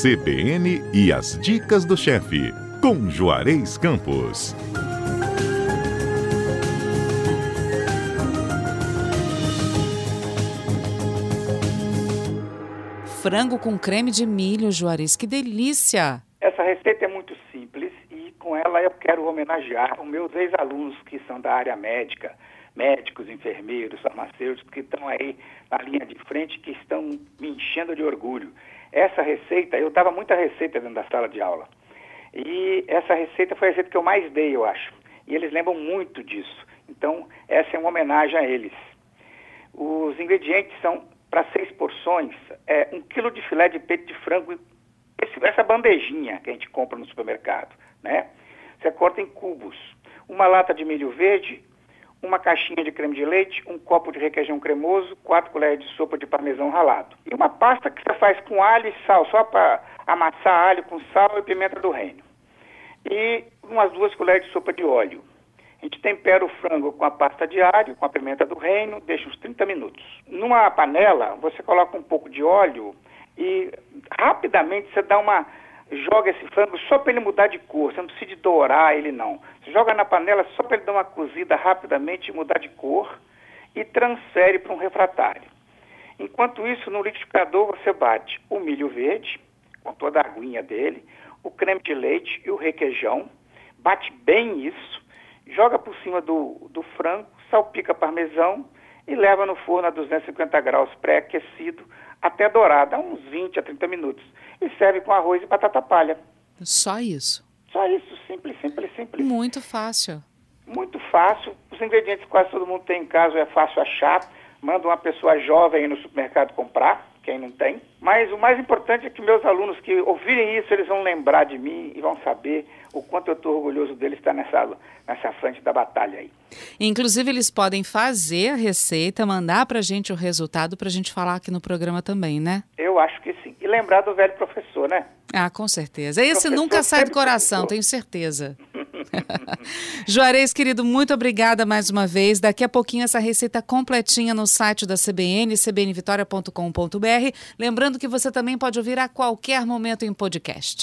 CBN e as dicas do chefe, com Juarez Campos. Frango com creme de milho, Juarez, que delícia! Essa receita é muito simples e com ela eu quero homenagear os meus ex-alunos que são da área médica, médicos, enfermeiros, farmacêuticos que estão aí na linha de frente, que estão me enchendo de orgulho. Essa receita, eu dava muita receita dentro da sala de aula. E essa receita foi a receita que eu mais dei, eu acho. E eles lembram muito disso. Então, essa é uma homenagem a eles. Os ingredientes são, para seis porções, é, um quilo de filé de peito de frango, esse, essa bandejinha que a gente compra no supermercado, né? Você corta em cubos. Uma lata de milho verde, uma caixinha de creme de leite, um copo de requeijão cremoso, quatro colheres de sopa de parmesão ralado. E uma pasta que você faz com alho e sal, só para amassar alho com sal e pimenta do reino. E umas duas colheres de sopa de óleo. A gente tempera o frango com a pasta de alho, com a pimenta do reino, deixa uns 30 minutos. Numa panela, você coloca um pouco de óleo e rapidamente você dá uma joga esse frango só para ele mudar de cor, você não precisa dourar ele não. Você joga na panela só para ele dar uma cozida rapidamente e mudar de cor e transfere para um refratário. Enquanto isso, no liquidificador você bate o milho verde, com toda a aguinha dele, o creme de leite e o requeijão, bate bem isso, joga por cima do, do frango, salpica parmesão e leva no forno a 250 graus pré-aquecido até dourar, dá uns 20 a 30 minutos. E serve com arroz e batata palha. Só isso? Só isso, simples, simples, simples. Muito fácil. Muito fácil. Os ingredientes quase todo mundo tem em casa, é fácil achar. Manda uma pessoa jovem no supermercado comprar, quem não tem. Mas o mais importante é que meus alunos que ouvirem isso, eles vão lembrar de mim e vão saber o quanto eu estou orgulhoso deles estar nessa, nessa frente da batalha aí. Inclusive, eles podem fazer a receita, mandar para a gente o resultado para a gente falar aqui no programa também, né? Eu acho que sim. E lembrar do velho professor, né? Ah, com certeza. Esse nunca sai do coração, professor. tenho certeza. Juarez, querido, muito obrigada mais uma vez. Daqui a pouquinho essa receita completinha no site da CBN, cbnvitoria.com.br. Lembrando que você também pode ouvir a qualquer momento em podcast.